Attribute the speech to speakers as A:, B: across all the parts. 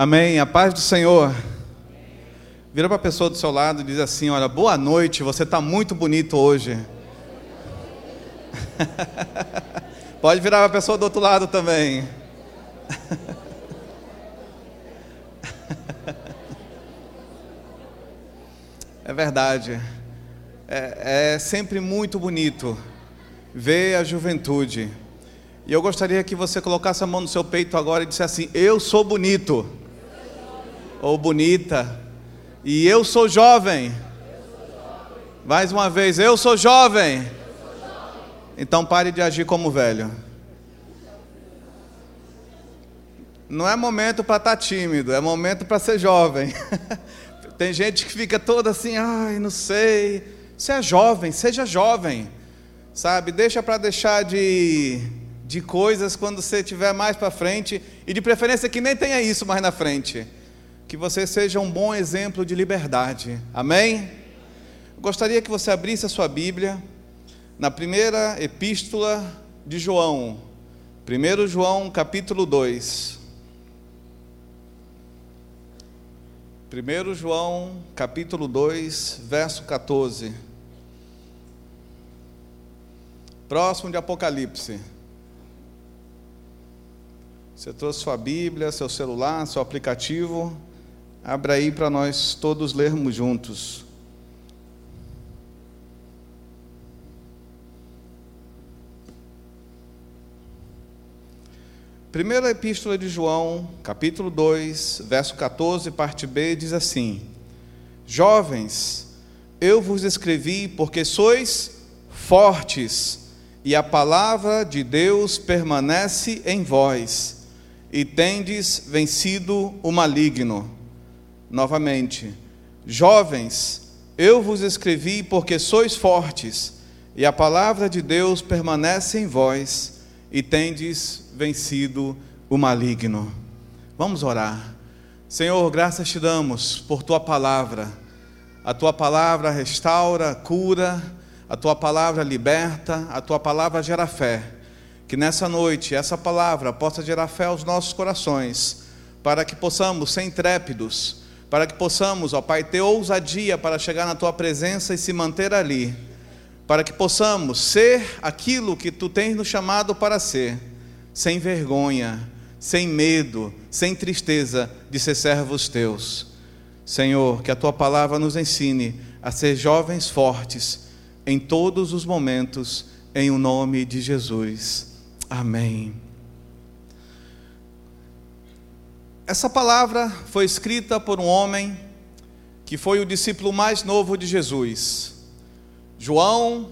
A: Amém. A paz do Senhor. Vira para a pessoa do seu lado e diz assim: Olha, boa noite, você está muito bonito hoje. Pode virar para a pessoa do outro lado também. É verdade. É, é sempre muito bonito ver a juventude. E eu gostaria que você colocasse a mão no seu peito agora e dissesse assim: Eu sou bonito. Ou bonita. E eu sou jovem. Mais uma vez, eu sou jovem. Então pare de agir como velho. Não é momento para estar tá tímido, é momento para ser jovem. Tem gente que fica toda assim, ai, não sei. Você é jovem, seja jovem. Sabe? Deixa para deixar de, de coisas quando você estiver mais para frente. E de preferência que nem tenha isso mais na frente. Que você seja um bom exemplo de liberdade. Amém? Gostaria que você abrisse a sua Bíblia na primeira epístola de João. 1 João capítulo 2. 1 João capítulo 2, verso 14. Próximo de Apocalipse. Você trouxe sua Bíblia, seu celular, seu aplicativo. Abra aí para nós todos lermos juntos. Primeira Epístola de João, capítulo 2, verso 14, parte B, diz assim: Jovens, eu vos escrevi porque sois fortes, e a palavra de Deus permanece em vós, e tendes vencido o maligno. Novamente, jovens, eu vos escrevi porque sois fortes, e a palavra de Deus permanece em vós, e tendes vencido o maligno. Vamos orar. Senhor, graças te damos por tua palavra. A tua palavra restaura, cura, a tua palavra liberta, a tua palavra gera fé. Que nessa noite essa palavra possa gerar fé aos nossos corações, para que possamos ser intrépidos, para que possamos, ó Pai, ter ousadia para chegar na tua presença e se manter ali, para que possamos ser aquilo que tu tens nos chamado para ser sem vergonha, sem medo, sem tristeza de ser servos teus. Senhor, que a tua palavra nos ensine a ser jovens fortes em todos os momentos, em o nome de Jesus. Amém. Essa palavra foi escrita por um homem que foi o discípulo mais novo de Jesus. João,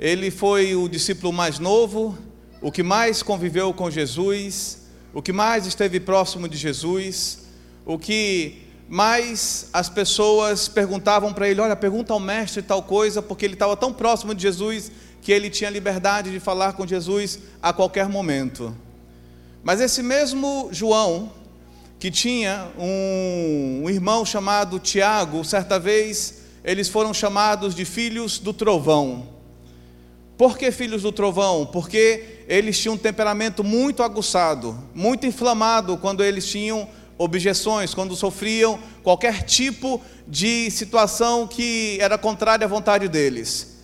A: ele foi o discípulo mais novo o que mais conviveu com Jesus, o que mais esteve próximo de Jesus, o que mais as pessoas perguntavam para ele: olha, pergunta ao mestre tal coisa, porque ele estava tão próximo de Jesus que ele tinha liberdade de falar com Jesus a qualquer momento. Mas esse mesmo João, que tinha um, um irmão chamado Tiago, certa vez eles foram chamados de filhos do trovão. Por que filhos do trovão? Porque eles tinham um temperamento muito aguçado, muito inflamado quando eles tinham objeções, quando sofriam qualquer tipo de situação que era contrária à vontade deles.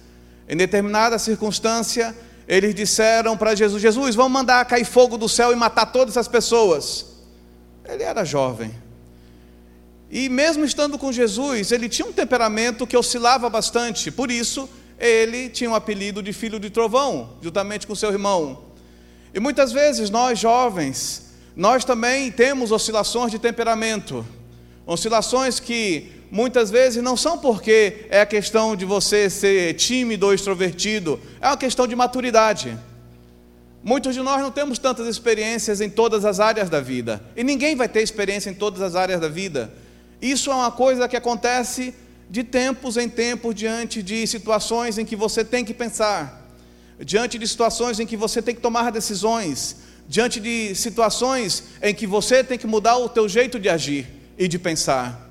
A: Em determinada circunstância, eles disseram para Jesus: Jesus, vamos mandar cair fogo do céu e matar todas as pessoas. Ele era jovem. E mesmo estando com Jesus, ele tinha um temperamento que oscilava bastante, por isso, ele tinha o um apelido de filho de trovão, juntamente com seu irmão. E muitas vezes nós jovens, nós também temos oscilações de temperamento, oscilações que muitas vezes não são porque é a questão de você ser tímido ou extrovertido, é uma questão de maturidade. Muitos de nós não temos tantas experiências em todas as áreas da vida, e ninguém vai ter experiência em todas as áreas da vida. Isso é uma coisa que acontece de tempos em tempos, diante de situações em que você tem que pensar, diante de situações em que você tem que tomar decisões, diante de situações em que você tem que mudar o teu jeito de agir e de pensar.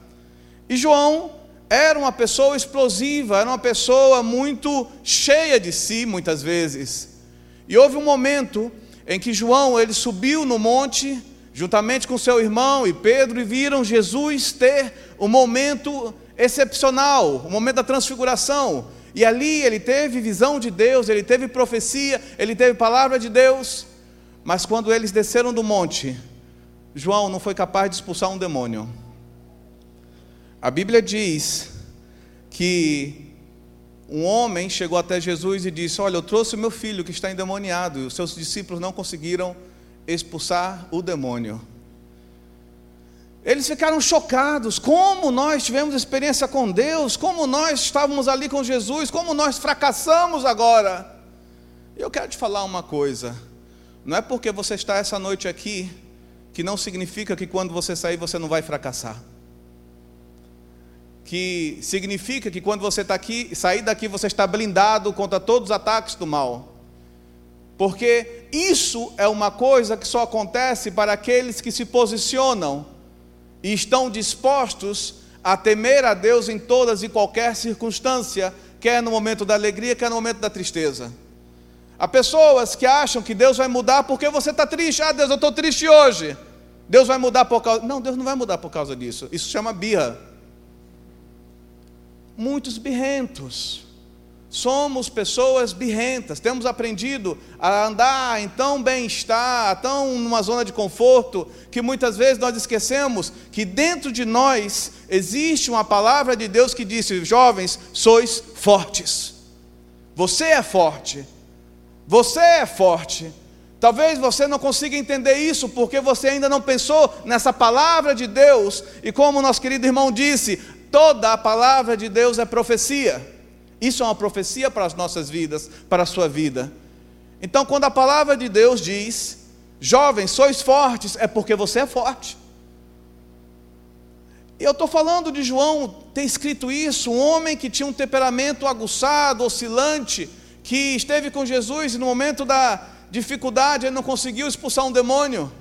A: E João era uma pessoa explosiva, era uma pessoa muito cheia de si, muitas vezes. E houve um momento em que João ele subiu no monte juntamente com seu irmão e Pedro, e viram Jesus ter um momento excepcional, o um momento da transfiguração. E ali ele teve visão de Deus, ele teve profecia, ele teve palavra de Deus. Mas quando eles desceram do monte, João não foi capaz de expulsar um demônio. A Bíblia diz que um homem chegou até Jesus e disse: Olha, eu trouxe o meu filho que está endemoniado, e os seus discípulos não conseguiram expulsar o demônio. Eles ficaram chocados, como nós tivemos experiência com Deus, como nós estávamos ali com Jesus, como nós fracassamos agora. Eu quero te falar uma coisa: não é porque você está essa noite aqui que não significa que quando você sair você não vai fracassar. Que significa que quando você está aqui, sair daqui você está blindado contra todos os ataques do mal. Porque isso é uma coisa que só acontece para aqueles que se posicionam e estão dispostos a temer a Deus em todas e qualquer circunstância, quer no momento da alegria, quer no momento da tristeza. Há pessoas que acham que Deus vai mudar porque você está triste. Ah, Deus, eu estou triste hoje. Deus vai mudar por causa. Não, Deus não vai mudar por causa disso. Isso chama birra. Muitos birrentos. Somos pessoas birrentas, temos aprendido a andar em tão bem-estar, tão numa zona de conforto, que muitas vezes nós esquecemos que dentro de nós existe uma palavra de Deus que disse: jovens, sois fortes. Você é forte. Você é forte. Talvez você não consiga entender isso porque você ainda não pensou nessa palavra de Deus. E como nosso querido irmão disse, toda a palavra de Deus é profecia. Isso é uma profecia para as nossas vidas, para a sua vida. Então, quando a palavra de Deus diz, jovens, sois fortes, é porque você é forte. E eu estou falando de João ter escrito isso, um homem que tinha um temperamento aguçado, oscilante, que esteve com Jesus e no momento da dificuldade ele não conseguiu expulsar um demônio.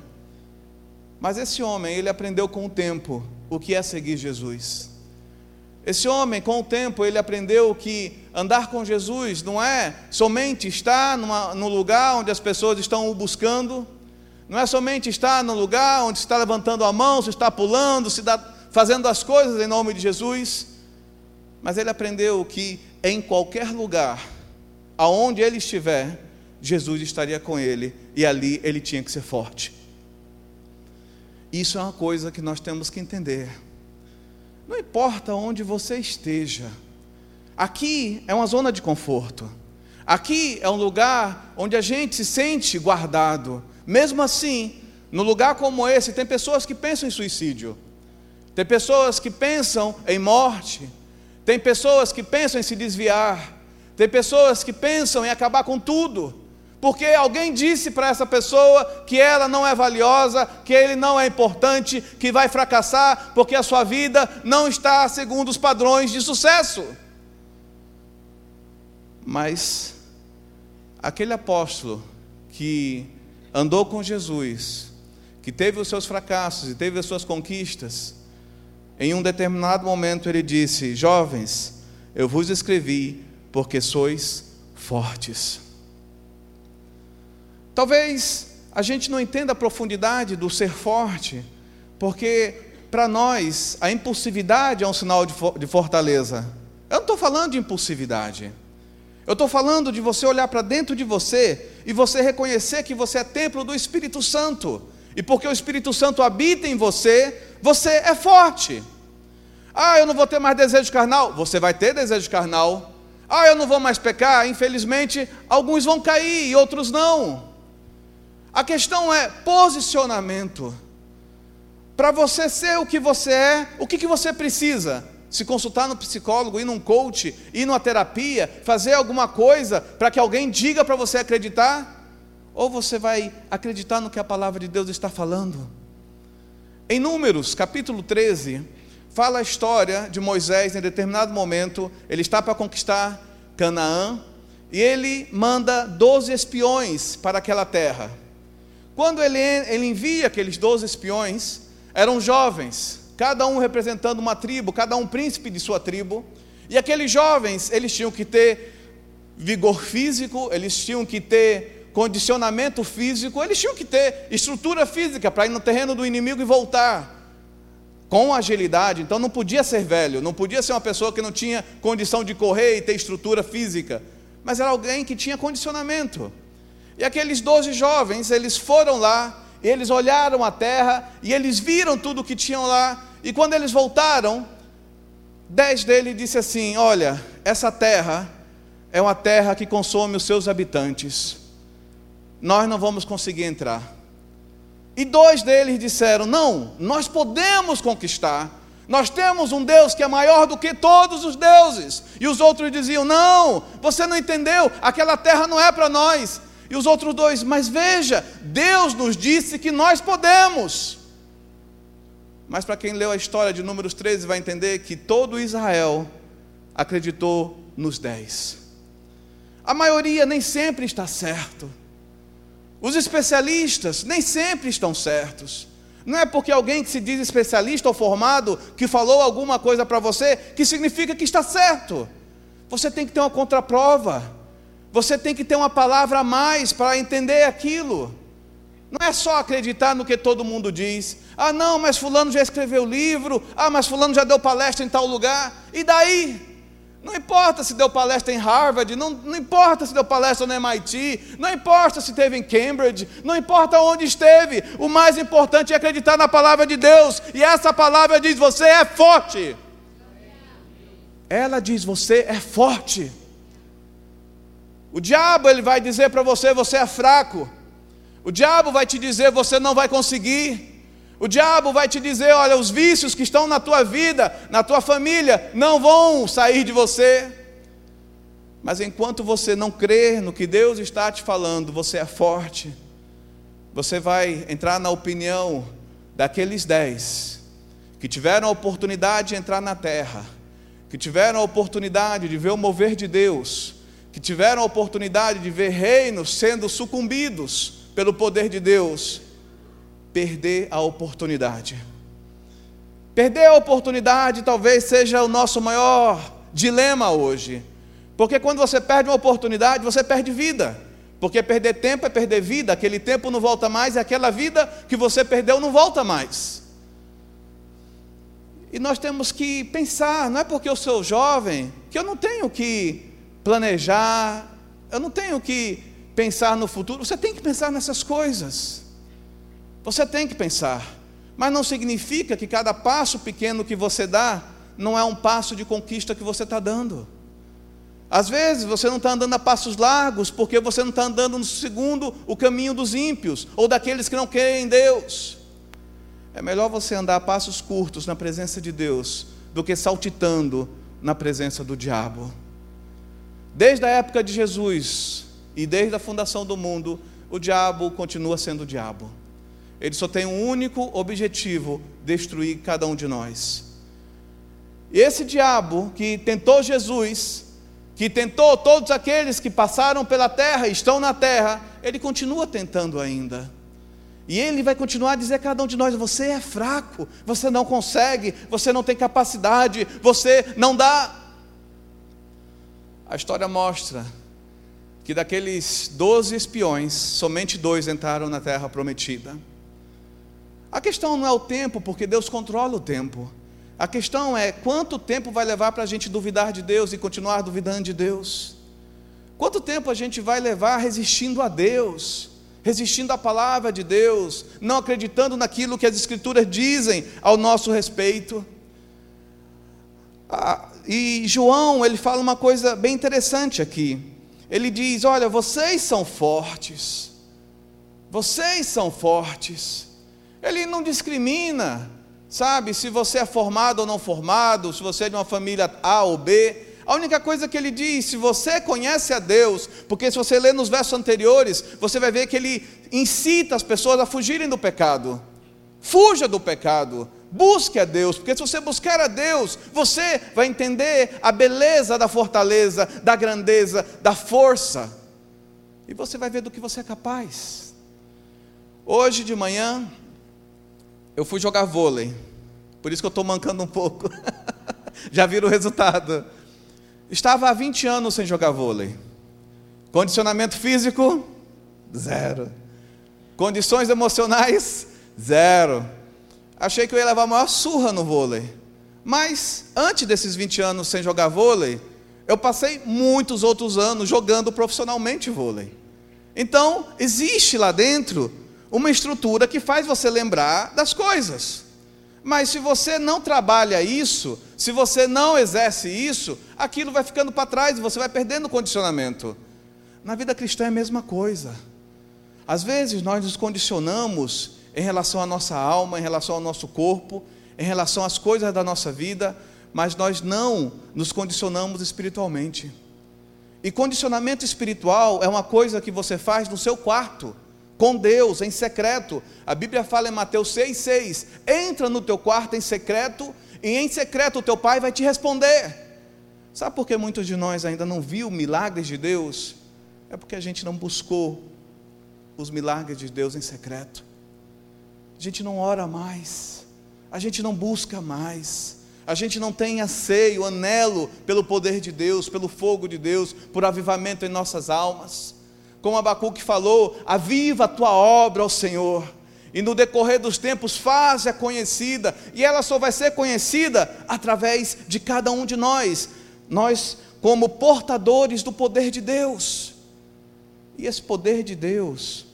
A: Mas esse homem, ele aprendeu com o tempo o que é seguir Jesus. Esse homem, com o tempo, ele aprendeu que andar com Jesus não é somente estar numa, no lugar onde as pessoas estão o buscando, não é somente estar no lugar onde está levantando a mão, se está pulando, se dá, fazendo as coisas em nome de Jesus, mas ele aprendeu que em qualquer lugar aonde ele estiver, Jesus estaria com ele e ali ele tinha que ser forte. Isso é uma coisa que nós temos que entender. Não importa onde você esteja, aqui é uma zona de conforto, aqui é um lugar onde a gente se sente guardado. Mesmo assim, no lugar como esse, tem pessoas que pensam em suicídio, tem pessoas que pensam em morte, tem pessoas que pensam em se desviar, tem pessoas que pensam em acabar com tudo, porque alguém disse para essa pessoa que ela não é valiosa, que ele não é importante, que vai fracassar, porque a sua vida não está segundo os padrões de sucesso. Mas aquele apóstolo que andou com Jesus, que teve os seus fracassos e teve as suas conquistas, em um determinado momento ele disse: Jovens, eu vos escrevi porque sois fortes. Talvez a gente não entenda a profundidade do ser forte, porque para nós a impulsividade é um sinal de fortaleza. Eu não estou falando de impulsividade. Eu estou falando de você olhar para dentro de você e você reconhecer que você é templo do Espírito Santo. E porque o Espírito Santo habita em você, você é forte. Ah, eu não vou ter mais desejo carnal. Você vai ter desejo carnal. Ah, eu não vou mais pecar. Infelizmente, alguns vão cair e outros não. A questão é posicionamento. Para você ser o que você é, o que, que você precisa? Se consultar no psicólogo, ir num coach, ir numa terapia, fazer alguma coisa para que alguém diga para você acreditar? Ou você vai acreditar no que a palavra de Deus está falando? Em Números, capítulo 13, fala a história de Moisés em determinado momento, ele está para conquistar Canaã, e ele manda 12 espiões para aquela terra. Quando ele, ele envia aqueles 12 espiões, eram jovens, cada um representando uma tribo, cada um príncipe de sua tribo, e aqueles jovens, eles tinham que ter vigor físico, eles tinham que ter condicionamento físico, eles tinham que ter estrutura física para ir no terreno do inimigo e voltar com agilidade. Então não podia ser velho, não podia ser uma pessoa que não tinha condição de correr e ter estrutura física, mas era alguém que tinha condicionamento. E aqueles doze jovens, eles foram lá, eles olharam a terra e eles viram tudo o que tinham lá. E quando eles voltaram, dez deles disse assim: Olha, essa terra é uma terra que consome os seus habitantes. Nós não vamos conseguir entrar. E dois deles disseram: Não, nós podemos conquistar. Nós temos um Deus que é maior do que todos os deuses. E os outros diziam: Não, você não entendeu, aquela terra não é para nós. E os outros dois: Mas veja, Deus nos disse que nós podemos. Mas para quem leu a história de Números 13 vai entender que todo Israel acreditou nos dez. A maioria nem sempre está certo. Os especialistas nem sempre estão certos. Não é porque alguém que se diz especialista ou formado que falou alguma coisa para você que significa que está certo. Você tem que ter uma contraprova. Você tem que ter uma palavra a mais para entender aquilo. Não é só acreditar no que todo mundo diz. Ah, não, mas Fulano já escreveu livro. Ah, mas Fulano já deu palestra em tal lugar. E daí? Não importa se deu palestra em Harvard, não, não importa se deu palestra no MIT, não importa se esteve em Cambridge, não importa onde esteve, o mais importante é acreditar na palavra de Deus, e essa palavra diz: você é forte. Ela diz: você é forte. O diabo ele vai dizer para você: você é fraco. O diabo vai te dizer: você não vai conseguir. O diabo vai te dizer: olha, os vícios que estão na tua vida, na tua família, não vão sair de você. Mas enquanto você não crer no que Deus está te falando, você é forte. Você vai entrar na opinião daqueles dez que tiveram a oportunidade de entrar na terra, que tiveram a oportunidade de ver o mover de Deus, que tiveram a oportunidade de ver reinos sendo sucumbidos pelo poder de Deus perder a oportunidade. Perder a oportunidade talvez seja o nosso maior dilema hoje. Porque quando você perde uma oportunidade, você perde vida. Porque perder tempo é perder vida, aquele tempo não volta mais, e aquela vida que você perdeu não volta mais. E nós temos que pensar, não é porque eu sou jovem que eu não tenho que planejar, eu não tenho que pensar no futuro, você tem que pensar nessas coisas. Você tem que pensar, mas não significa que cada passo pequeno que você dá não é um passo de conquista que você está dando. Às vezes você não está andando a passos largos porque você não está andando no segundo o caminho dos ímpios ou daqueles que não querem em Deus. É melhor você andar a passos curtos na presença de Deus do que saltitando na presença do diabo. Desde a época de Jesus e desde a fundação do mundo, o diabo continua sendo o diabo. Ele só tem um único objetivo: destruir cada um de nós. E esse diabo que tentou Jesus, que tentou todos aqueles que passaram pela terra e estão na terra, ele continua tentando ainda. E ele vai continuar a dizer a cada um de nós: você é fraco, você não consegue, você não tem capacidade, você não dá. A história mostra que daqueles doze espiões, somente dois entraram na terra prometida. A questão não é o tempo, porque Deus controla o tempo. A questão é quanto tempo vai levar para a gente duvidar de Deus e continuar duvidando de Deus? Quanto tempo a gente vai levar resistindo a Deus, resistindo à palavra de Deus, não acreditando naquilo que as Escrituras dizem ao nosso respeito? Ah, e João, ele fala uma coisa bem interessante aqui. Ele diz: Olha, vocês são fortes, vocês são fortes. Ele não discrimina, sabe, se você é formado ou não formado, se você é de uma família A ou B. A única coisa que ele diz, se você conhece a Deus, porque se você ler nos versos anteriores, você vai ver que ele incita as pessoas a fugirem do pecado. Fuja do pecado, busque a Deus, porque se você buscar a Deus, você vai entender a beleza da fortaleza, da grandeza, da força, e você vai ver do que você é capaz. Hoje de manhã, eu fui jogar vôlei. Por isso que eu estou mancando um pouco. Já viram o resultado. Estava há 20 anos sem jogar vôlei. Condicionamento físico, Zero. Condições emocionais? Zero. Achei que eu ia levar a maior surra no vôlei. Mas, antes desses 20 anos sem jogar vôlei, eu passei muitos outros anos jogando profissionalmente vôlei. Então, existe lá dentro uma estrutura que faz você lembrar das coisas. Mas se você não trabalha isso, se você não exerce isso, aquilo vai ficando para trás e você vai perdendo o condicionamento. Na vida cristã é a mesma coisa. Às vezes nós nos condicionamos em relação à nossa alma, em relação ao nosso corpo, em relação às coisas da nossa vida, mas nós não nos condicionamos espiritualmente. E condicionamento espiritual é uma coisa que você faz no seu quarto, com Deus, em secreto. A Bíblia fala em Mateus 6,6: entra no teu quarto em secreto, e em secreto o teu pai vai te responder. Sabe por que muitos de nós ainda não viu milagres de Deus? É porque a gente não buscou os milagres de Deus em secreto. A gente não ora mais, a gente não busca mais, a gente não tem anseio, anelo pelo poder de Deus, pelo fogo de Deus, por avivamento em nossas almas. Como Abacuque falou, aviva a tua obra, ó Senhor, e no decorrer dos tempos faz-a conhecida, e ela só vai ser conhecida através de cada um de nós, nós como portadores do poder de Deus. E esse poder de Deus,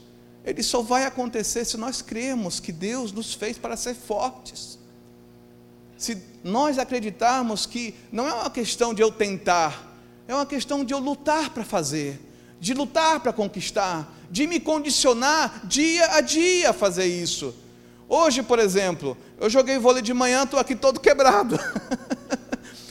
A: ele só vai acontecer se nós cremos que Deus nos fez para ser fortes se nós acreditarmos que não é uma questão de eu tentar, é uma questão de eu lutar para fazer, de lutar para conquistar, de me condicionar dia a dia a fazer isso. Hoje, por exemplo, eu joguei vôlei de manhã, estou aqui todo quebrado.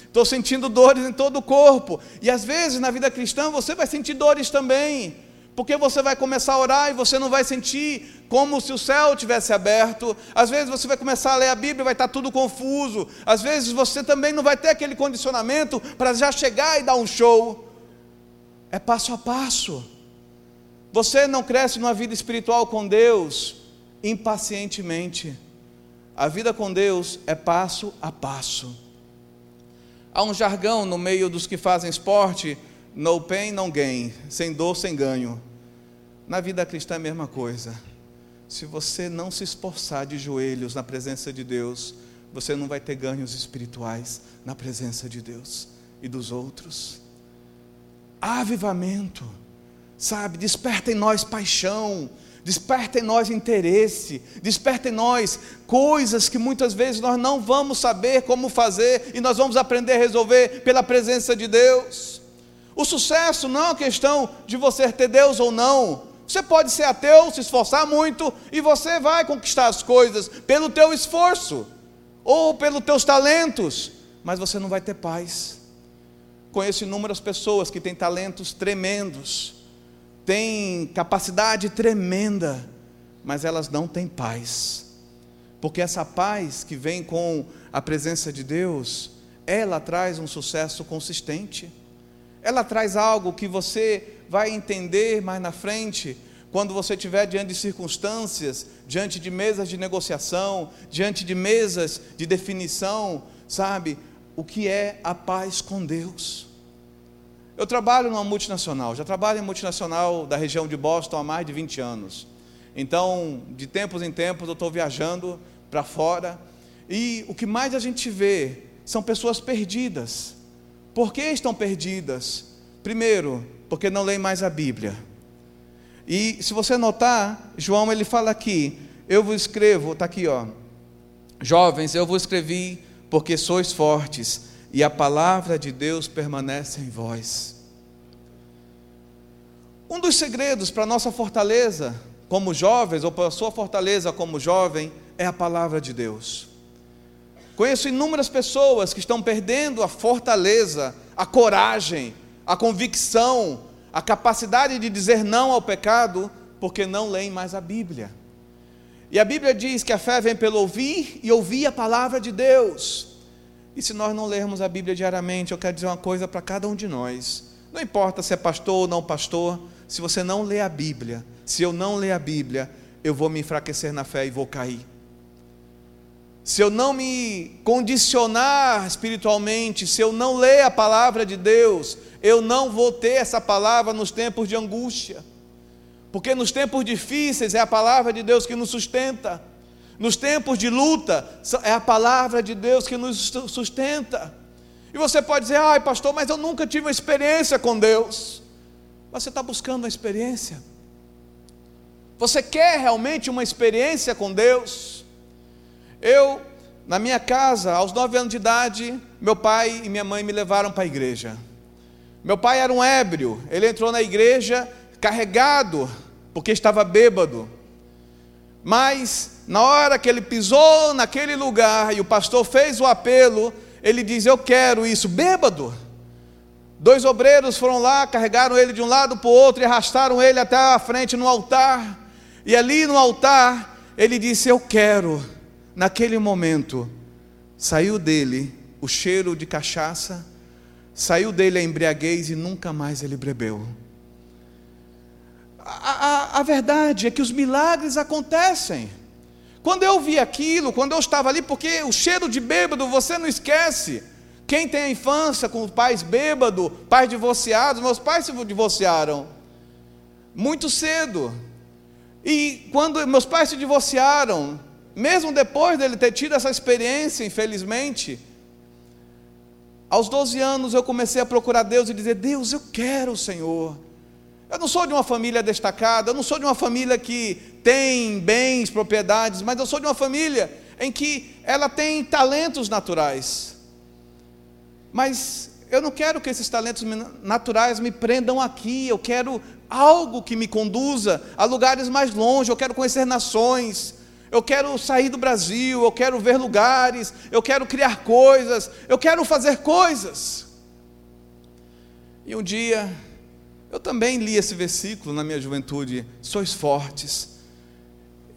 A: Estou sentindo dores em todo o corpo. E às vezes na vida cristã você vai sentir dores também porque você vai começar a orar e você não vai sentir como se o céu tivesse aberto. Às vezes você vai começar a ler a Bíblia e vai estar tudo confuso. Às vezes você também não vai ter aquele condicionamento para já chegar e dar um show. É passo a passo. Você não cresce numa vida espiritual com Deus impacientemente. A vida com Deus é passo a passo. Há um jargão no meio dos que fazem esporte: no pain, no gain, sem dor, sem ganho. Na vida cristã é a mesma coisa. Se você não se esforçar de joelhos na presença de Deus, você não vai ter ganhos espirituais na presença de Deus e dos outros. Avivamento, sabe? Desperta em nós paixão, desperta em nós interesse, desperta em nós coisas que muitas vezes nós não vamos saber como fazer e nós vamos aprender a resolver pela presença de Deus. O sucesso não é uma questão de você ter Deus ou não, você pode ser ateu, se esforçar muito e você vai conquistar as coisas pelo teu esforço ou pelos teus talentos, mas você não vai ter paz. Conheço inúmeras pessoas que têm talentos tremendos, têm capacidade tremenda, mas elas não têm paz. Porque essa paz que vem com a presença de Deus, ela traz um sucesso consistente. Ela traz algo que você vai entender mais na frente, quando você estiver diante de circunstâncias, diante de mesas de negociação, diante de mesas de definição, sabe? O que é a paz com Deus. Eu trabalho numa multinacional, já trabalho em multinacional da região de Boston há mais de 20 anos. Então, de tempos em tempos, eu estou viajando para fora, e o que mais a gente vê são pessoas perdidas. Por que estão perdidas? Primeiro, porque não leem mais a Bíblia. E se você notar, João ele fala aqui: Eu vos escrevo, está aqui, ó. Jovens, eu vos escrevi porque sois fortes e a palavra de Deus permanece em vós. Um dos segredos para a nossa fortaleza como jovens, ou para a sua fortaleza como jovem, é a palavra de Deus. Conheço inúmeras pessoas que estão perdendo a fortaleza, a coragem, a convicção, a capacidade de dizer não ao pecado, porque não leem mais a Bíblia. E a Bíblia diz que a fé vem pelo ouvir e ouvir a palavra de Deus. E se nós não lermos a Bíblia diariamente, eu quero dizer uma coisa para cada um de nós. Não importa se é pastor ou não pastor, se você não lê a Bíblia, se eu não ler a Bíblia, eu vou me enfraquecer na fé e vou cair se eu não me condicionar espiritualmente, se eu não ler a palavra de Deus, eu não vou ter essa palavra nos tempos de angústia. Porque nos tempos difíceis é a palavra de Deus que nos sustenta. Nos tempos de luta, é a palavra de Deus que nos sustenta. E você pode dizer, ai pastor, mas eu nunca tive uma experiência com Deus. Você está buscando uma experiência? Você quer realmente uma experiência com Deus? Eu, na minha casa, aos nove anos de idade, meu pai e minha mãe me levaram para a igreja. Meu pai era um ébrio, ele entrou na igreja carregado, porque estava bêbado. Mas, na hora que ele pisou naquele lugar e o pastor fez o apelo, ele diz: Eu quero isso, bêbado. Dois obreiros foram lá, carregaram ele de um lado para o outro e arrastaram ele até a frente no altar. E ali no altar, ele disse: Eu quero. Naquele momento, saiu dele o cheiro de cachaça, saiu dele a embriaguez e nunca mais ele bebeu. A, a, a verdade é que os milagres acontecem. Quando eu vi aquilo, quando eu estava ali, porque o cheiro de bêbado você não esquece. Quem tem a infância com pais bêbados, pais divorciados, meus pais se divorciaram muito cedo. E quando meus pais se divorciaram, mesmo depois dele ter tido essa experiência, infelizmente, aos 12 anos eu comecei a procurar Deus e dizer: Deus, eu quero o Senhor. Eu não sou de uma família destacada, eu não sou de uma família que tem bens, propriedades, mas eu sou de uma família em que ela tem talentos naturais. Mas eu não quero que esses talentos naturais me prendam aqui, eu quero algo que me conduza a lugares mais longe, eu quero conhecer nações, eu quero sair do Brasil, eu quero ver lugares, eu quero criar coisas, eu quero fazer coisas. E um dia eu também li esse versículo na minha juventude: sois fortes.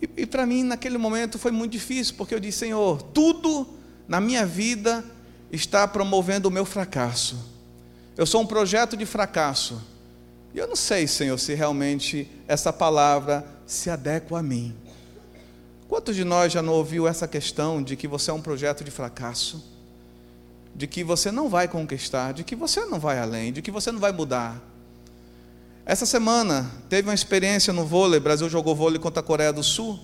A: E, e para mim, naquele momento, foi muito difícil, porque eu disse: Senhor, tudo na minha vida está promovendo o meu fracasso. Eu sou um projeto de fracasso. E eu não sei, Senhor, se realmente essa palavra se adequa a mim. Quantos de nós já não ouviu essa questão de que você é um projeto de fracasso? De que você não vai conquistar, de que você não vai além, de que você não vai mudar? Essa semana teve uma experiência no vôlei, Brasil jogou vôlei contra a Coreia do Sul,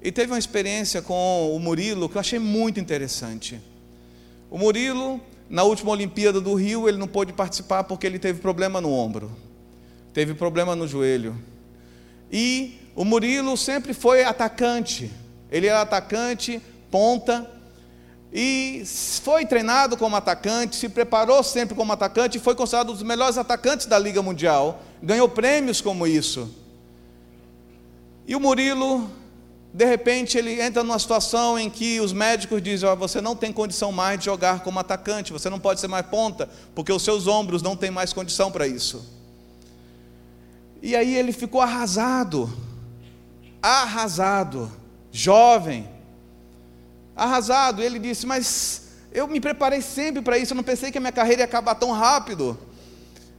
A: e teve uma experiência com o Murilo que eu achei muito interessante. O Murilo, na última Olimpíada do Rio, ele não pôde participar porque ele teve problema no ombro, teve problema no joelho. E o Murilo sempre foi atacante, ele era atacante, ponta, e foi treinado como atacante, se preparou sempre como atacante foi considerado um dos melhores atacantes da Liga Mundial. Ganhou prêmios como isso. E o Murilo, de repente, ele entra numa situação em que os médicos dizem: oh, você não tem condição mais de jogar como atacante, você não pode ser mais ponta, porque os seus ombros não têm mais condição para isso. E aí ele ficou arrasado, arrasado, jovem arrasado. Ele disse: Mas eu me preparei sempre para isso, eu não pensei que a minha carreira ia acabar tão rápido.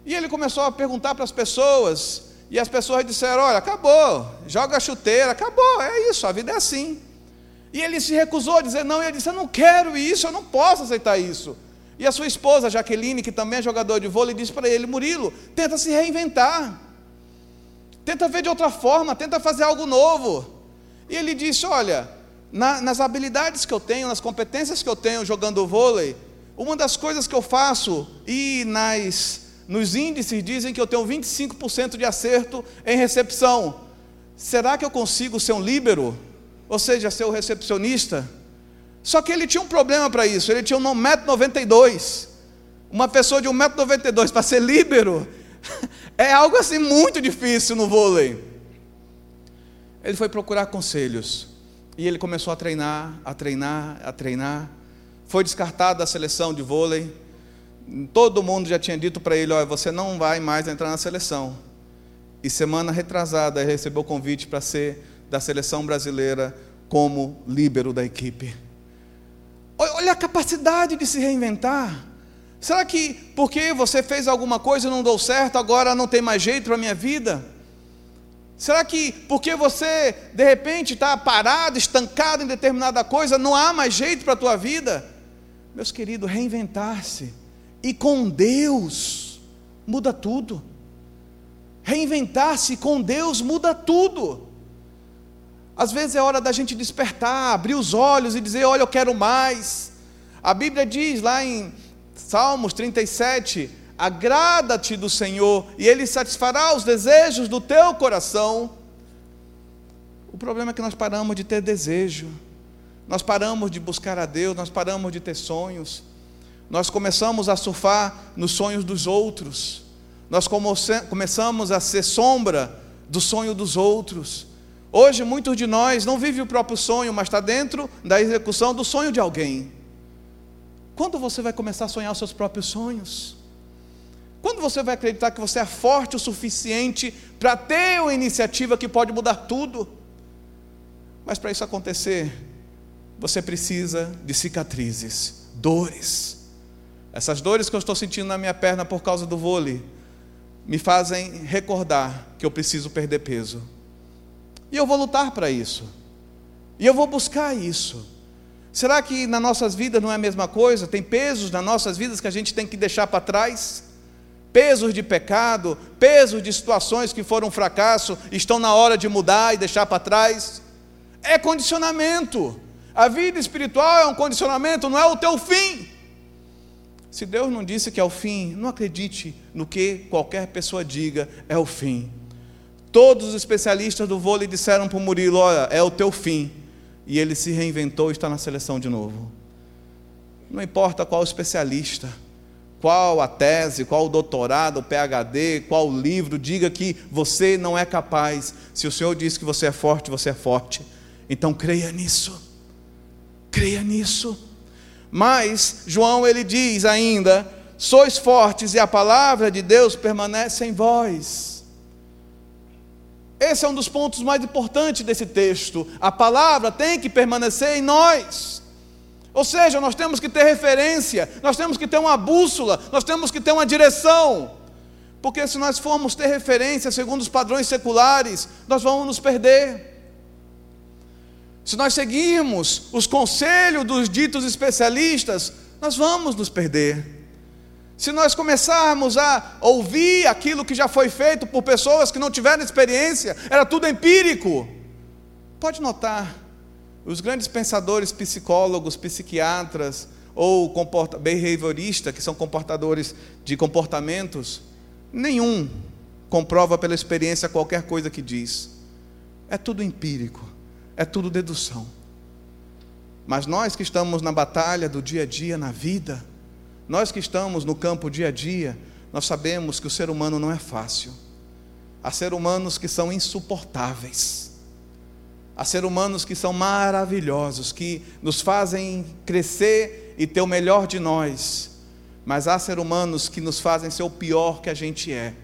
A: E ele começou a perguntar para as pessoas, e as pessoas disseram: Olha, acabou, joga a chuteira, acabou, é isso, a vida é assim. E ele se recusou a dizer não, e ele disse: Eu não quero isso, eu não posso aceitar isso. E a sua esposa, Jaqueline, que também é jogadora de vôlei, disse para ele: Murilo, tenta se reinventar, tenta ver de outra forma, tenta fazer algo novo. E ele disse: Olha, na, nas habilidades que eu tenho, nas competências que eu tenho jogando vôlei, uma das coisas que eu faço, e nas, nos índices dizem que eu tenho 25% de acerto em recepção. Será que eu consigo ser um líbero? Ou seja, ser o recepcionista? Só que ele tinha um problema para isso, ele tinha 1,92m. Uma pessoa de 1,92m para ser líbero é algo assim muito difícil no vôlei. Ele foi procurar conselhos. E ele começou a treinar, a treinar, a treinar. Foi descartado da seleção de vôlei. Todo mundo já tinha dito para ele: olha, você não vai mais entrar na seleção. E semana retrasada ele recebeu o convite para ser da seleção brasileira como líbero da equipe. Olha a capacidade de se reinventar. Será que porque você fez alguma coisa e não deu certo, agora não tem mais jeito para a minha vida? Será que porque você de repente está parado, estancado em determinada coisa, não há mais jeito para a tua vida? Meus queridos, reinventar-se e com Deus muda tudo. Reinventar-se com Deus muda tudo. Às vezes é hora da gente despertar, abrir os olhos e dizer: Olha, eu quero mais. A Bíblia diz lá em Salmos 37: Agrada-te do Senhor e Ele satisfará os desejos do teu coração. O problema é que nós paramos de ter desejo, nós paramos de buscar a Deus, nós paramos de ter sonhos, nós começamos a surfar nos sonhos dos outros, nós começamos a ser sombra do sonho dos outros. Hoje, muitos de nós não vivem o próprio sonho, mas está dentro da execução do sonho de alguém. Quando você vai começar a sonhar os seus próprios sonhos? Quando você vai acreditar que você é forte o suficiente para ter uma iniciativa que pode mudar tudo? Mas para isso acontecer, você precisa de cicatrizes, dores. Essas dores que eu estou sentindo na minha perna por causa do vôlei me fazem recordar que eu preciso perder peso. E eu vou lutar para isso. E eu vou buscar isso. Será que nas nossas vidas não é a mesma coisa? Tem pesos nas nossas vidas que a gente tem que deixar para trás? Pesos de pecado, pesos de situações que foram um fracasso, estão na hora de mudar e deixar para trás? É condicionamento. A vida espiritual é um condicionamento, não é o teu fim. Se Deus não disse que é o fim, não acredite no que qualquer pessoa diga, é o fim. Todos os especialistas do vôlei disseram para o Murilo: Olha, é o teu fim. E ele se reinventou e está na seleção de novo. Não importa qual especialista, qual a tese, qual o doutorado, o PhD, qual o livro, diga que você não é capaz. Se o Senhor diz que você é forte, você é forte. Então creia nisso. Creia nisso. Mas João ele diz ainda: sois fortes e a palavra de Deus permanece em vós. Esse é um dos pontos mais importantes desse texto. A palavra tem que permanecer em nós. Ou seja, nós temos que ter referência, nós temos que ter uma bússola, nós temos que ter uma direção. Porque se nós formos ter referência segundo os padrões seculares, nós vamos nos perder. Se nós seguirmos os conselhos dos ditos especialistas, nós vamos nos perder. Se nós começarmos a ouvir aquilo que já foi feito por pessoas que não tiveram experiência, era tudo empírico. Pode notar, os grandes pensadores, psicólogos, psiquiatras ou behavioristas, que são comportadores de comportamentos, nenhum comprova pela experiência qualquer coisa que diz. É tudo empírico é tudo dedução. Mas nós que estamos na batalha do dia a dia, na vida, nós que estamos no campo dia a dia, nós sabemos que o ser humano não é fácil. Há seres humanos que são insuportáveis. Há seres humanos que são maravilhosos, que nos fazem crescer e ter o melhor de nós. Mas há seres humanos que nos fazem ser o pior que a gente é.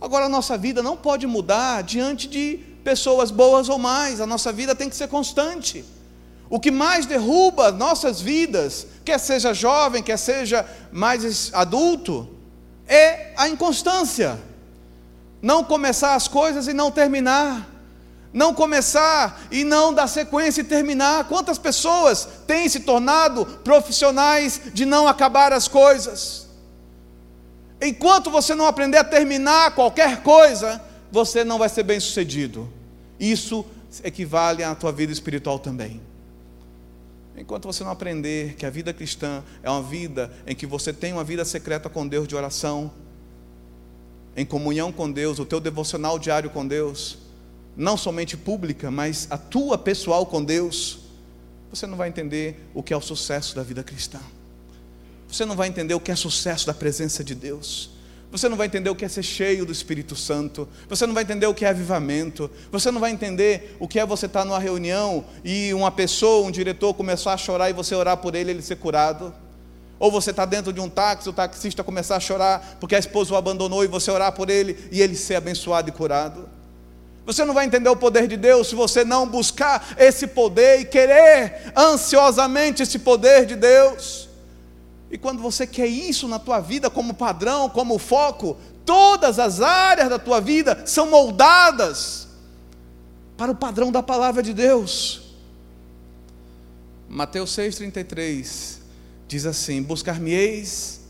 A: Agora, a nossa vida não pode mudar diante de pessoas boas ou mais, a nossa vida tem que ser constante. O que mais derruba nossas vidas, quer seja jovem, quer seja mais adulto, é a inconstância. Não começar as coisas e não terminar. Não começar e não dar sequência e terminar. Quantas pessoas têm se tornado profissionais de não acabar as coisas? Enquanto você não aprender a terminar qualquer coisa, você não vai ser bem sucedido. Isso equivale à tua vida espiritual também. Enquanto você não aprender que a vida cristã é uma vida em que você tem uma vida secreta com Deus de oração, em comunhão com Deus, o teu devocional diário com Deus, não somente pública, mas a tua pessoal com Deus, você não vai entender o que é o sucesso da vida cristã. Você não vai entender o que é sucesso da presença de Deus. Você não vai entender o que é ser cheio do Espírito Santo. Você não vai entender o que é avivamento. Você não vai entender o que é você estar numa reunião e uma pessoa, um diretor, começar a chorar e você orar por ele ele ser curado. Ou você está dentro de um táxi, o taxista começar a chorar porque a esposa o abandonou e você orar por ele e ele ser abençoado e curado. Você não vai entender o poder de Deus se você não buscar esse poder e querer ansiosamente esse poder de Deus. E quando você quer isso na tua vida como padrão, como foco, todas as áreas da tua vida são moldadas para o padrão da palavra de Deus. Mateus 6,33 diz assim: Buscar-me-eis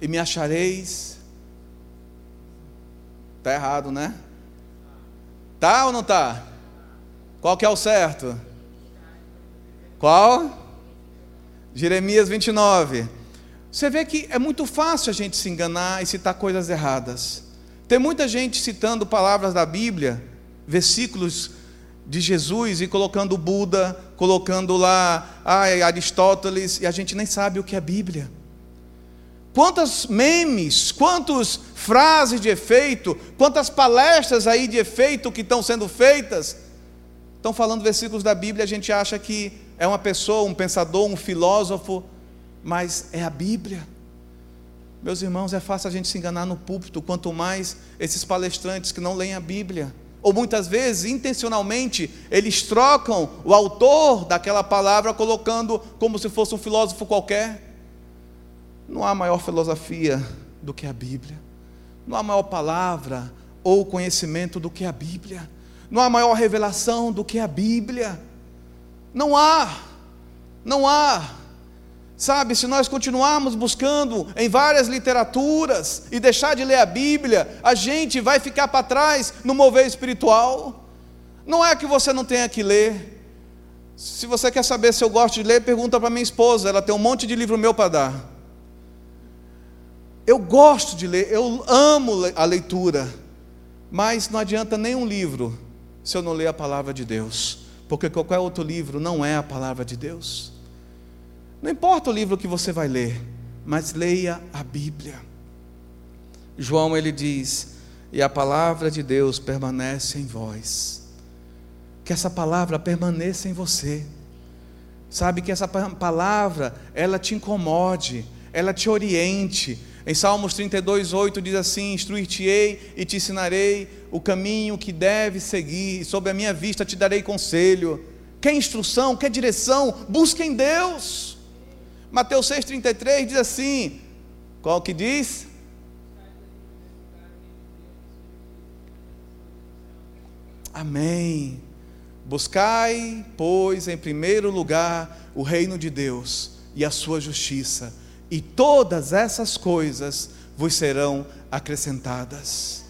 A: e me achareis Tá errado, né? Tá ou não tá? Qual que é o certo? Qual? Jeremias 29. Você vê que é muito fácil a gente se enganar e citar coisas erradas. Tem muita gente citando palavras da Bíblia, versículos de Jesus e colocando Buda, colocando lá ah, Aristóteles, e a gente nem sabe o que é Bíblia. Quantas memes, quantas frases de efeito, quantas palestras aí de efeito que estão sendo feitas, estão falando versículos da Bíblia, a gente acha que é uma pessoa, um pensador, um filósofo, mas é a Bíblia. Meus irmãos, é fácil a gente se enganar no púlpito, quanto mais esses palestrantes que não leem a Bíblia. Ou muitas vezes, intencionalmente, eles trocam o autor daquela palavra, colocando como se fosse um filósofo qualquer. Não há maior filosofia do que a Bíblia. Não há maior palavra ou conhecimento do que a Bíblia. Não há maior revelação do que a Bíblia. Não há. Não há. Sabe, se nós continuarmos buscando em várias literaturas e deixar de ler a Bíblia, a gente vai ficar para trás no mover espiritual. Não é que você não tenha que ler. Se você quer saber se eu gosto de ler, pergunta para minha esposa, ela tem um monte de livro meu para dar. Eu gosto de ler, eu amo a leitura, mas não adianta nenhum livro se eu não ler a palavra de Deus, porque qualquer outro livro não é a palavra de Deus. Não importa o livro que você vai ler, mas leia a Bíblia. João ele diz: "E a palavra de Deus permanece em vós". Que essa palavra permaneça em você. Sabe que essa palavra, ela te incomode, ela te oriente. Em Salmos 32, 8 diz assim: Instruir-te-ei e te ensinarei o caminho que deve seguir, e sob a minha vista te darei conselho. Quer instrução, quer direção? Busque em Deus. Mateus 6,33 diz assim: qual que diz? Amém. Buscai, pois, em primeiro lugar o reino de Deus e a sua justiça, e todas essas coisas vos serão acrescentadas.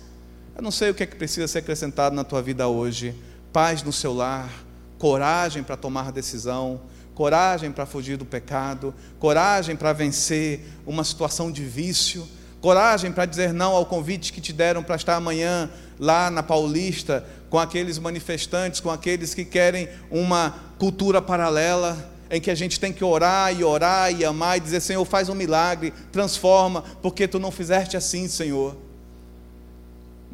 A: Eu não sei o que é que precisa ser acrescentado na tua vida hoje: paz no seu lar, coragem para tomar decisão coragem para fugir do pecado, coragem para vencer uma situação de vício, coragem para dizer não ao convite que te deram para estar amanhã lá na Paulista com aqueles manifestantes, com aqueles que querem uma cultura paralela em que a gente tem que orar e orar e amar e dizer: Senhor, faz um milagre, transforma, porque tu não fizeste assim, Senhor.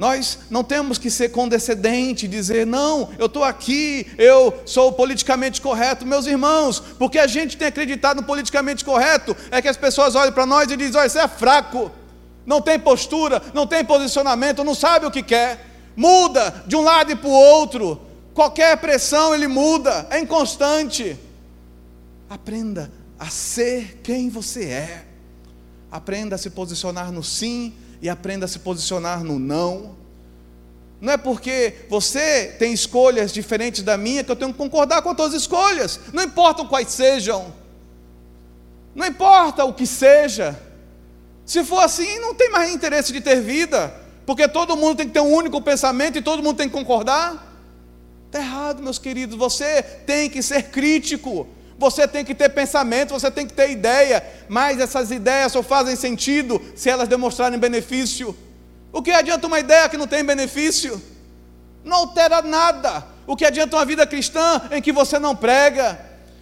A: Nós não temos que ser condescendente, dizer, não, eu estou aqui, eu sou politicamente correto, meus irmãos, porque a gente tem acreditado no politicamente correto, é que as pessoas olham para nós e dizem, olha, você é fraco, não tem postura, não tem posicionamento, não sabe o que quer, muda de um lado e para o outro, qualquer pressão ele muda, é inconstante. Aprenda a ser quem você é, aprenda a se posicionar no sim e aprenda a se posicionar no não. Não é porque você tem escolhas diferentes da minha que eu tenho que concordar com as tuas escolhas, não importam quais sejam, não importa o que seja. Se for assim, não tem mais interesse de ter vida, porque todo mundo tem que ter um único pensamento e todo mundo tem que concordar. Está errado, meus queridos, você tem que ser crítico. Você tem que ter pensamento, você tem que ter ideia, mas essas ideias só fazem sentido se elas demonstrarem benefício. O que adianta uma ideia que não tem benefício? Não altera nada. O que adianta uma vida cristã em que você não prega?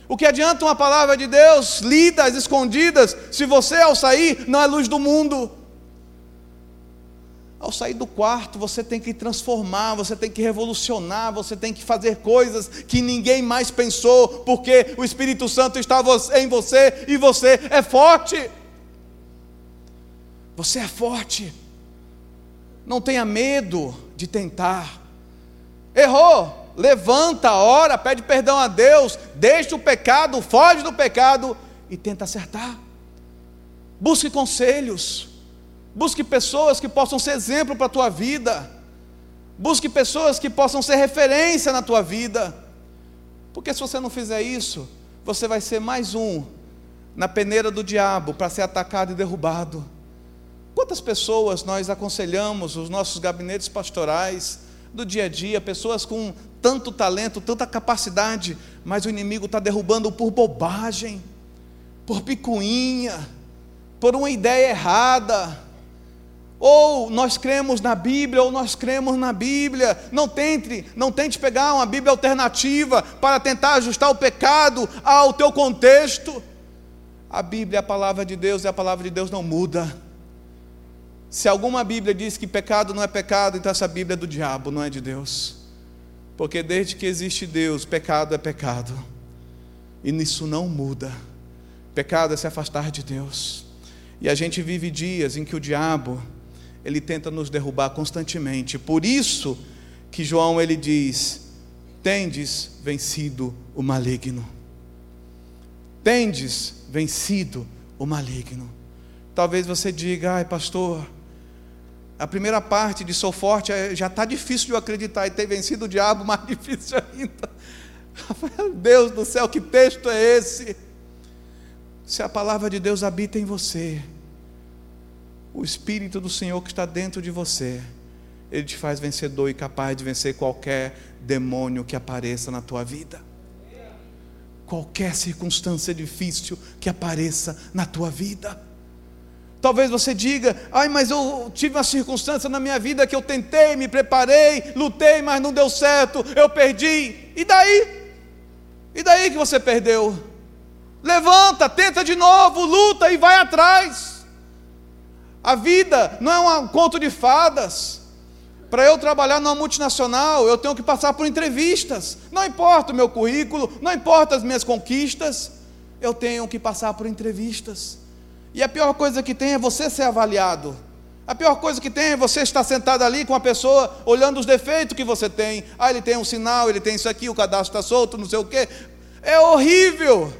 A: O que adianta uma palavra de Deus lida escondidas, se você ao sair não é luz do mundo? Ao sair do quarto, você tem que transformar, você tem que revolucionar, você tem que fazer coisas que ninguém mais pensou, porque o Espírito Santo está em você e você é forte. Você é forte. Não tenha medo de tentar. Errou, levanta, ora, pede perdão a Deus, deixa o pecado, foge do pecado e tenta acertar. Busque conselhos. Busque pessoas que possam ser exemplo para a tua vida. Busque pessoas que possam ser referência na tua vida. Porque se você não fizer isso, você vai ser mais um na peneira do diabo para ser atacado e derrubado. Quantas pessoas nós aconselhamos os nossos gabinetes pastorais do dia a dia, pessoas com tanto talento, tanta capacidade, mas o inimigo está derrubando por bobagem, por picuinha, por uma ideia errada. Ou nós cremos na Bíblia, ou nós cremos na Bíblia. Não tente, não tente pegar uma Bíblia alternativa para tentar ajustar o pecado ao teu contexto. A Bíblia é a palavra de Deus e a palavra de Deus não muda. Se alguma Bíblia diz que pecado não é pecado, então essa Bíblia é do diabo, não é de Deus. Porque desde que existe Deus, pecado é pecado. E nisso não muda. Pecado é se afastar de Deus. E a gente vive dias em que o diabo, ele tenta nos derrubar constantemente. Por isso que João ele diz: "Tendes vencido o maligno". Tendes vencido o maligno. Talvez você diga: "Ai, pastor, a primeira parte de Sou Forte é, já está difícil de eu acreditar e ter vencido o diabo, mais difícil ainda. Deus do céu, que texto é esse? Se a palavra de Deus habita em você, o Espírito do Senhor que está dentro de você, ele te faz vencedor e capaz de vencer qualquer demônio que apareça na tua vida. Qualquer circunstância difícil que apareça na tua vida. Talvez você diga: ai, mas eu tive uma circunstância na minha vida que eu tentei, me preparei, lutei, mas não deu certo, eu perdi. E daí? E daí que você perdeu? Levanta, tenta de novo, luta e vai atrás. A vida não é um conto de fadas. Para eu trabalhar numa multinacional, eu tenho que passar por entrevistas. Não importa o meu currículo, não importa as minhas conquistas, eu tenho que passar por entrevistas. E a pior coisa que tem é você ser avaliado. A pior coisa que tem é você estar sentado ali com a pessoa olhando os defeitos que você tem. Ah, ele tem um sinal, ele tem isso aqui, o cadastro está solto, não sei o quê. É horrível.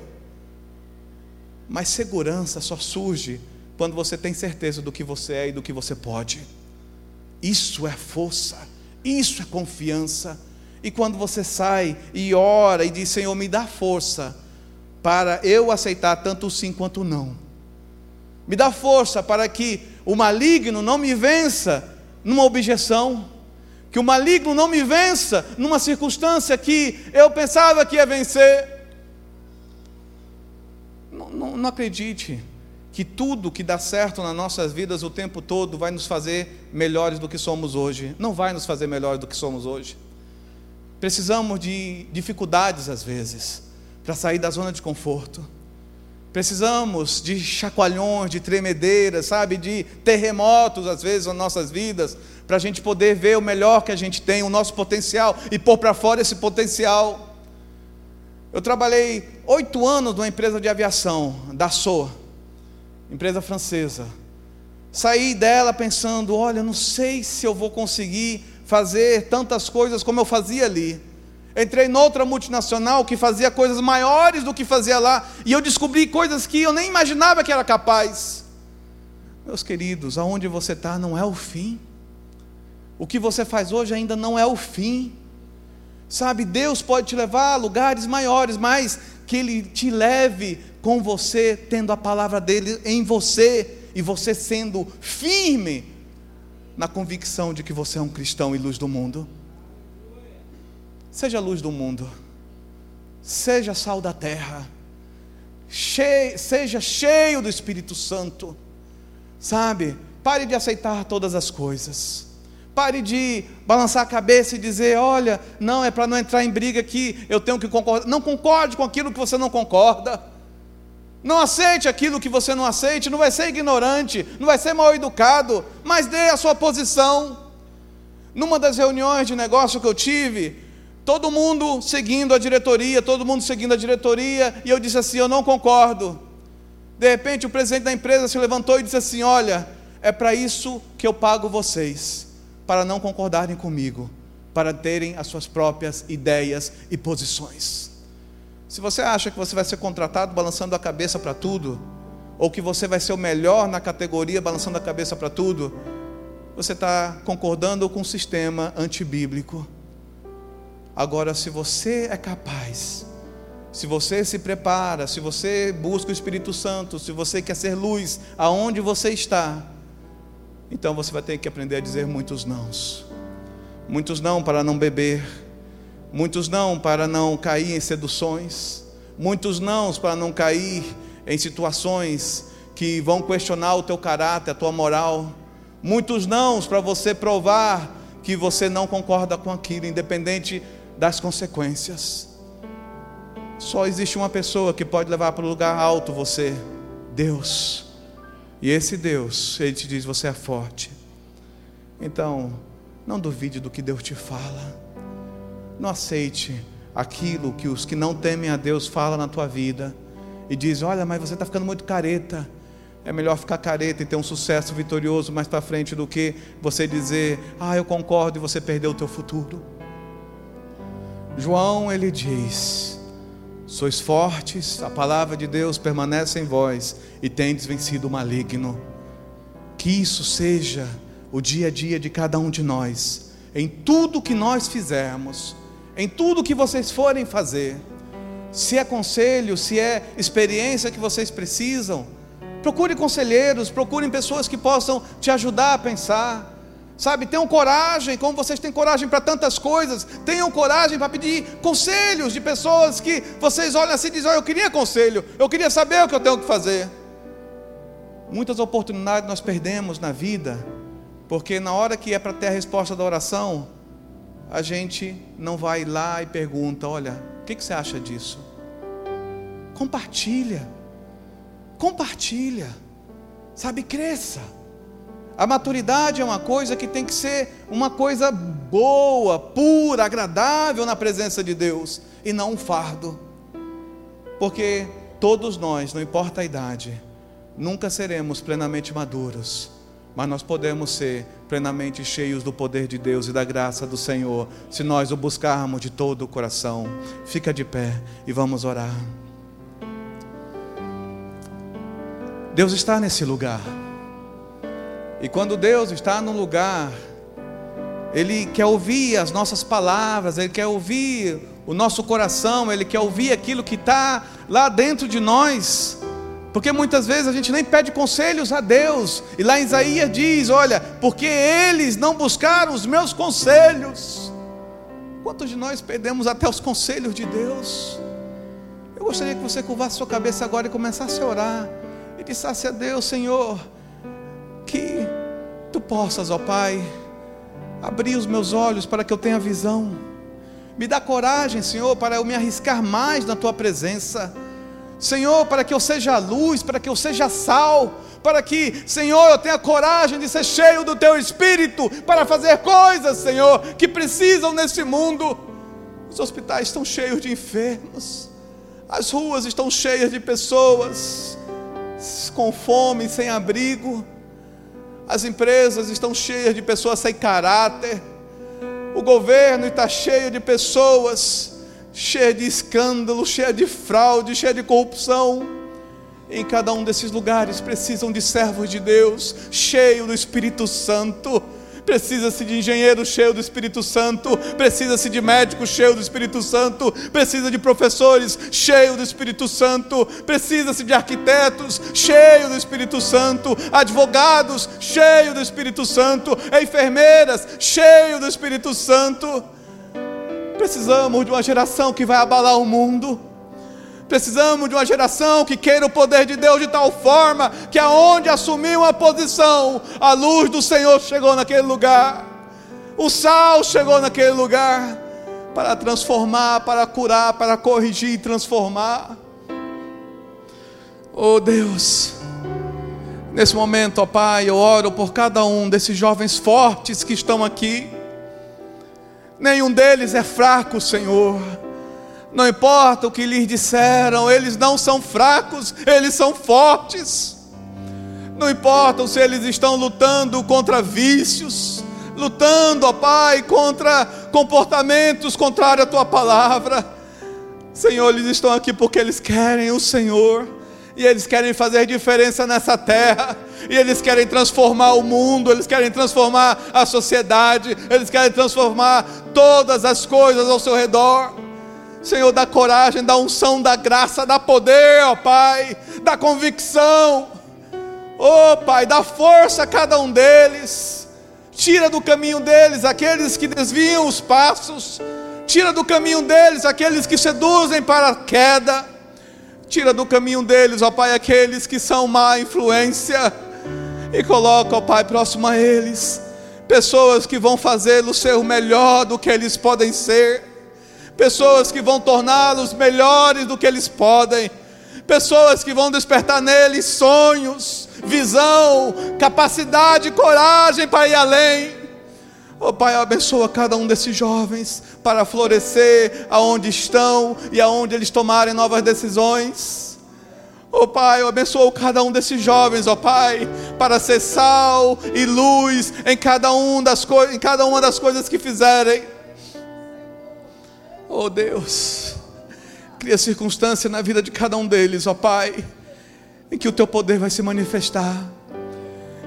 A: Mas segurança só surge quando você tem certeza do que você é e do que você pode. Isso é força, isso é confiança. E quando você sai e ora e diz: Senhor, me dá força para eu aceitar tanto o sim quanto o não me dá força para que o maligno não me vença numa objeção, que o maligno não me vença numa circunstância que eu pensava que ia vencer. Não, não, não acredite que tudo que dá certo nas nossas vidas o tempo todo vai nos fazer melhores do que somos hoje. Não vai nos fazer melhores do que somos hoje. Precisamos de dificuldades às vezes para sair da zona de conforto. Precisamos de chacoalhões, de tremedeiras, sabe, de terremotos às vezes nas nossas vidas, para a gente poder ver o melhor que a gente tem, o nosso potencial e pôr para fora esse potencial. Eu trabalhei oito anos numa empresa de aviação, da SOA, empresa francesa. Saí dela pensando: olha, não sei se eu vou conseguir fazer tantas coisas como eu fazia ali. Entrei noutra multinacional que fazia coisas maiores do que fazia lá, e eu descobri coisas que eu nem imaginava que era capaz. Meus queridos, aonde você está não é o fim. O que você faz hoje ainda não é o fim. Sabe, Deus pode te levar a lugares maiores, mas que Ele te leve com você, tendo a palavra dele em você, e você sendo firme na convicção de que você é um cristão e luz do mundo. Seja luz do mundo, seja sal da terra, cheio, seja cheio do Espírito Santo, sabe? Pare de aceitar todas as coisas. Pare de balançar a cabeça e dizer: olha, não, é para não entrar em briga aqui, eu tenho que concordar. Não concorde com aquilo que você não concorda. Não aceite aquilo que você não aceite, não vai ser ignorante, não vai ser mal educado, mas dê a sua posição. Numa das reuniões de negócio que eu tive, Todo mundo seguindo a diretoria, todo mundo seguindo a diretoria, e eu disse assim: eu não concordo. De repente, o presidente da empresa se levantou e disse assim: Olha, é para isso que eu pago vocês, para não concordarem comigo, para terem as suas próprias ideias e posições. Se você acha que você vai ser contratado balançando a cabeça para tudo, ou que você vai ser o melhor na categoria balançando a cabeça para tudo, você está concordando com um sistema antibíblico. Agora, se você é capaz, se você se prepara, se você busca o Espírito Santo, se você quer ser luz aonde você está, Então você vai ter que aprender a dizer muitos nãos. Muitos não para não beber, muitos não para não cair em seduções, muitos não para não cair em situações que vão questionar o teu caráter, a tua moral. Muitos não para você provar que você não concorda com aquilo, independente das consequências. Só existe uma pessoa que pode levar para o lugar alto você, Deus. E esse Deus, ele te diz: você é forte. Então, não duvide do que Deus te fala. Não aceite aquilo que os que não temem a Deus falam na tua vida e diz: Olha, mas você está ficando muito careta. É melhor ficar careta e ter um sucesso vitorioso mais para frente do que você dizer: Ah, eu concordo e você perdeu o teu futuro. João ele diz: Sois fortes, a palavra de Deus permanece em vós e tendes vencido o maligno. Que isso seja o dia a dia de cada um de nós, em tudo que nós fizermos, em tudo que vocês forem fazer. Se é conselho, se é experiência que vocês precisam, procure conselheiros, procurem pessoas que possam te ajudar a pensar. Sabe, tenham coragem, como vocês têm coragem para tantas coisas, tenham coragem para pedir conselhos de pessoas que vocês olham assim e dizem: oh, Eu queria conselho, eu queria saber o que eu tenho que fazer. Muitas oportunidades nós perdemos na vida, porque na hora que é para ter a resposta da oração, a gente não vai lá e pergunta: Olha, o que, que você acha disso? Compartilha, compartilha, sabe, cresça. A maturidade é uma coisa que tem que ser uma coisa boa, pura, agradável na presença de Deus e não um fardo. Porque todos nós, não importa a idade, nunca seremos plenamente maduros, mas nós podemos ser plenamente cheios do poder de Deus e da graça do Senhor, se nós o buscarmos de todo o coração. Fica de pé e vamos orar. Deus está nesse lugar. E quando Deus está no lugar, Ele quer ouvir as nossas palavras, Ele quer ouvir o nosso coração, Ele quer ouvir aquilo que está lá dentro de nós. Porque muitas vezes a gente nem pede conselhos a Deus, e lá em Isaías diz: Olha, porque eles não buscaram os meus conselhos. Quantos de nós perdemos até os conselhos de Deus? Eu gostaria que você curvasse sua cabeça agora e começasse a orar, e dissesse a Deus: Senhor, que tu possas, ó Pai, abrir os meus olhos para que eu tenha visão. Me dá coragem, Senhor, para eu me arriscar mais na tua presença. Senhor, para que eu seja luz, para que eu seja sal, para que, Senhor, eu tenha coragem de ser cheio do teu espírito para fazer coisas, Senhor, que precisam nesse mundo. Os hospitais estão cheios de enfermos, as ruas estão cheias de pessoas com fome, sem abrigo. As empresas estão cheias de pessoas sem caráter. O governo está cheio de pessoas cheias de escândalo, cheias de fraude, cheias de corrupção. Em cada um desses lugares precisam de servos de Deus, cheios do Espírito Santo Precisa-se de engenheiro cheio do Espírito Santo, precisa-se de médico cheio do Espírito Santo, precisa de professores cheio do Espírito Santo, precisa-se de arquitetos cheio do Espírito Santo, advogados cheio do Espírito Santo, enfermeiras cheio do Espírito Santo. Precisamos de uma geração que vai abalar o mundo. Precisamos de uma geração que queira o poder de Deus de tal forma que aonde assumiu uma posição, a luz do Senhor chegou naquele lugar. O sal chegou naquele lugar para transformar, para curar, para corrigir e transformar. Oh Deus, nesse momento, ó Pai, eu oro por cada um desses jovens fortes que estão aqui. Nenhum deles é fraco, Senhor não importa o que lhes disseram, eles não são fracos, eles são fortes. Não importa se eles estão lutando contra vícios, lutando, ó Pai, contra comportamentos contrários à tua palavra. Senhor, eles estão aqui porque eles querem o Senhor, e eles querem fazer diferença nessa terra, e eles querem transformar o mundo, eles querem transformar a sociedade, eles querem transformar todas as coisas ao seu redor. Senhor, dá coragem, dá unção, dá graça, dá poder, ó Pai, dá convicção. Oh, Pai, dá força a cada um deles. Tira do caminho deles aqueles que desviam os passos. Tira do caminho deles aqueles que seduzem para a queda. Tira do caminho deles, ó Pai, aqueles que são má influência. E coloca, ó Pai, próximo a eles, pessoas que vão fazê-los ser o melhor do que eles podem ser. Pessoas que vão torná-los melhores do que eles podem pessoas que vão despertar neles sonhos, visão, capacidade, coragem para ir além. Oh Pai, abençoa cada um desses jovens para florescer aonde estão e aonde eles tomarem novas decisões. Oh Pai, eu abençoo cada um desses jovens, ó oh, Pai, para ser sal e luz em cada, um das em cada uma das coisas que fizerem. Oh Deus, Cria circunstância na vida de cada um deles, ó Pai, em que o teu poder vai se manifestar.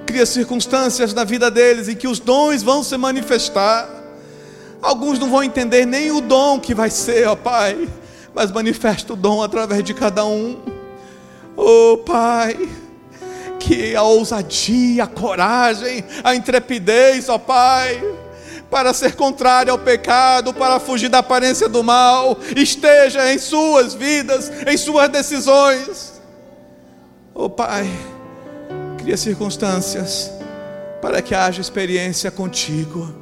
A: Cria circunstâncias na vida deles em que os dons vão se manifestar. Alguns não vão entender nem o dom que vai ser, ó Pai, mas manifesta o dom através de cada um. Oh Pai, que a ousadia, a coragem, a intrepidez, ó Pai, para ser contrário ao pecado, para fugir da aparência do mal, esteja em suas vidas, em suas decisões. Oh Pai, cria circunstâncias para que haja experiência contigo,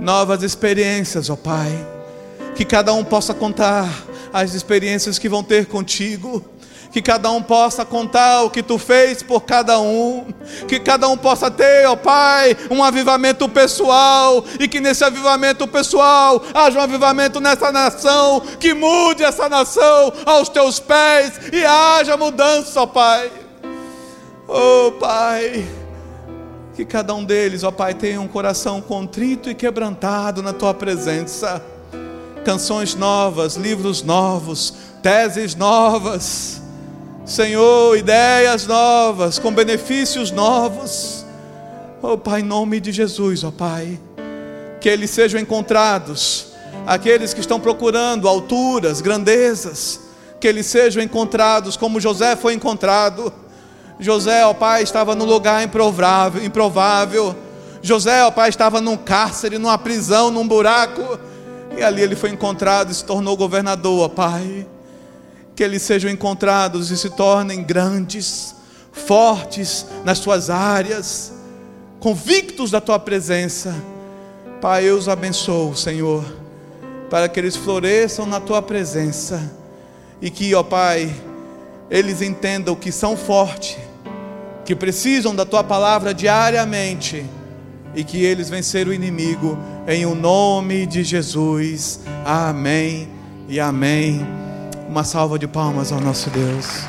A: novas experiências, ó oh Pai, que cada um possa contar as experiências que vão ter contigo que cada um possa contar o que tu fez por cada um, que cada um possa ter, ó Pai, um avivamento pessoal, e que nesse avivamento pessoal haja um avivamento nessa nação, que mude essa nação aos teus pés e haja mudança, ó Pai. Oh Pai, que cada um deles, ó Pai, tenha um coração contrito e quebrantado na tua presença. Canções novas, livros novos, teses novas Senhor, ideias novas, com benefícios novos. Oh Pai, em nome de Jesus, ó oh, Pai, que eles sejam encontrados, aqueles que estão procurando alturas, grandezas, que eles sejam encontrados como José foi encontrado. José, ó oh, Pai, estava num lugar improvável, improvável. José, ó Pai, estava num cárcere, numa prisão, num buraco. E ali ele foi encontrado e se tornou governador, ó Pai que eles sejam encontrados e se tornem grandes, fortes nas suas áreas, convictos da tua presença. Pai, eu os abençoo, Senhor, para que eles floresçam na tua presença e que, ó Pai, eles entendam que são fortes, que precisam da tua palavra diariamente e que eles venceram o inimigo em o nome de Jesus. Amém e amém. Uma salva de palmas ao nosso Deus.